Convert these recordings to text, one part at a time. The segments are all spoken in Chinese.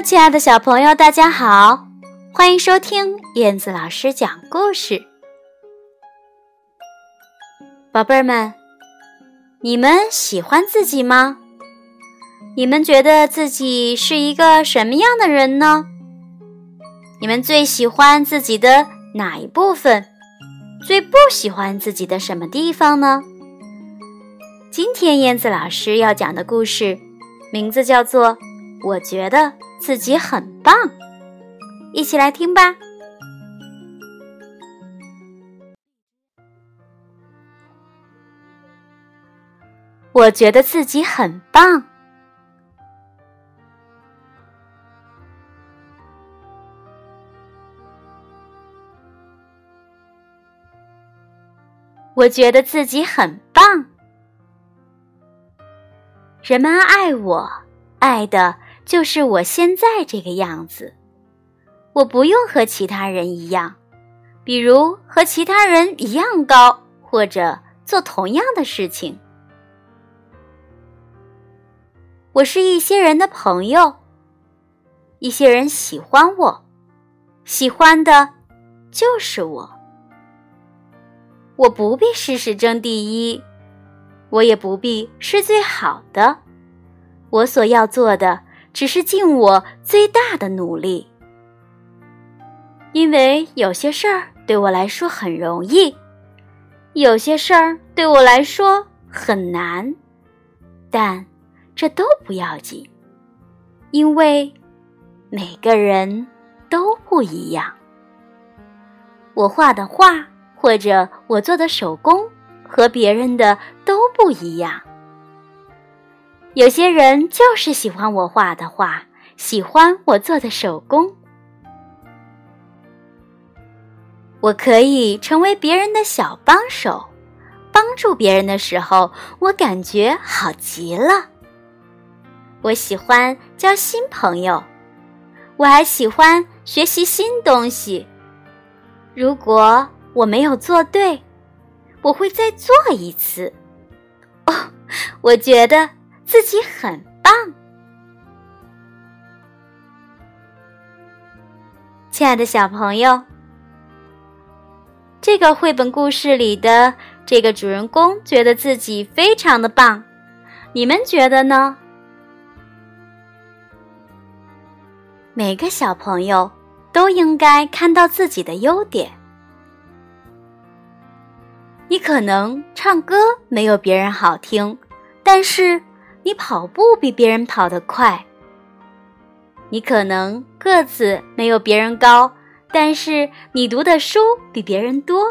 亲爱的小朋友，大家好，欢迎收听燕子老师讲故事。宝贝儿们，你们喜欢自己吗？你们觉得自己是一个什么样的人呢？你们最喜欢自己的哪一部分？最不喜欢自己的什么地方呢？今天燕子老师要讲的故事，名字叫做《我觉得自己很棒》，一起来听吧。我觉得自己很棒。我觉得自己很棒。人们爱我，爱的就是我现在这个样子。我不用和其他人一样，比如和其他人一样高，或者做同样的事情。我是一些人的朋友，一些人喜欢我，喜欢的就是我。我不必事事争第一。我也不必是最好的，我所要做的只是尽我最大的努力。因为有些事儿对我来说很容易，有些事儿对我来说很难，但这都不要紧，因为每个人都不一样。我画的画，或者我做的手工。和别人的都不一样。有些人就是喜欢我画的画，喜欢我做的手工。我可以成为别人的小帮手，帮助别人的时候，我感觉好极了。我喜欢交新朋友，我还喜欢学习新东西。如果我没有做对，我会再做一次。哦，我觉得自己很棒。亲爱的小朋友，这个绘本故事里的这个主人公觉得自己非常的棒，你们觉得呢？每个小朋友都应该看到自己的优点。你可能唱歌没有别人好听，但是你跑步比别人跑得快。你可能个子没有别人高，但是你读的书比别人多。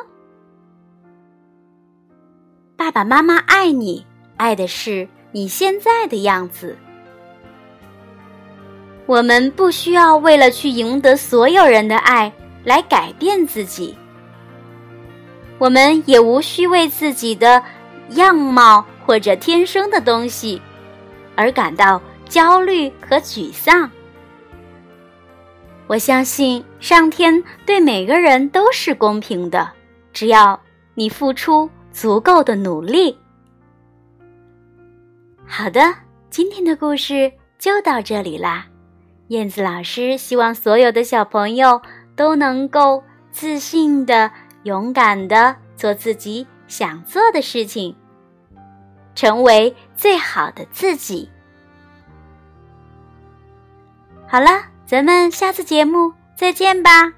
爸爸妈妈爱你，爱的是你现在的样子。我们不需要为了去赢得所有人的爱来改变自己。我们也无需为自己的样貌或者天生的东西而感到焦虑和沮丧。我相信上天对每个人都是公平的，只要你付出足够的努力。好的，今天的故事就到这里啦。燕子老师希望所有的小朋友都能够自信的。勇敢的做自己想做的事情，成为最好的自己。好了，咱们下次节目再见吧。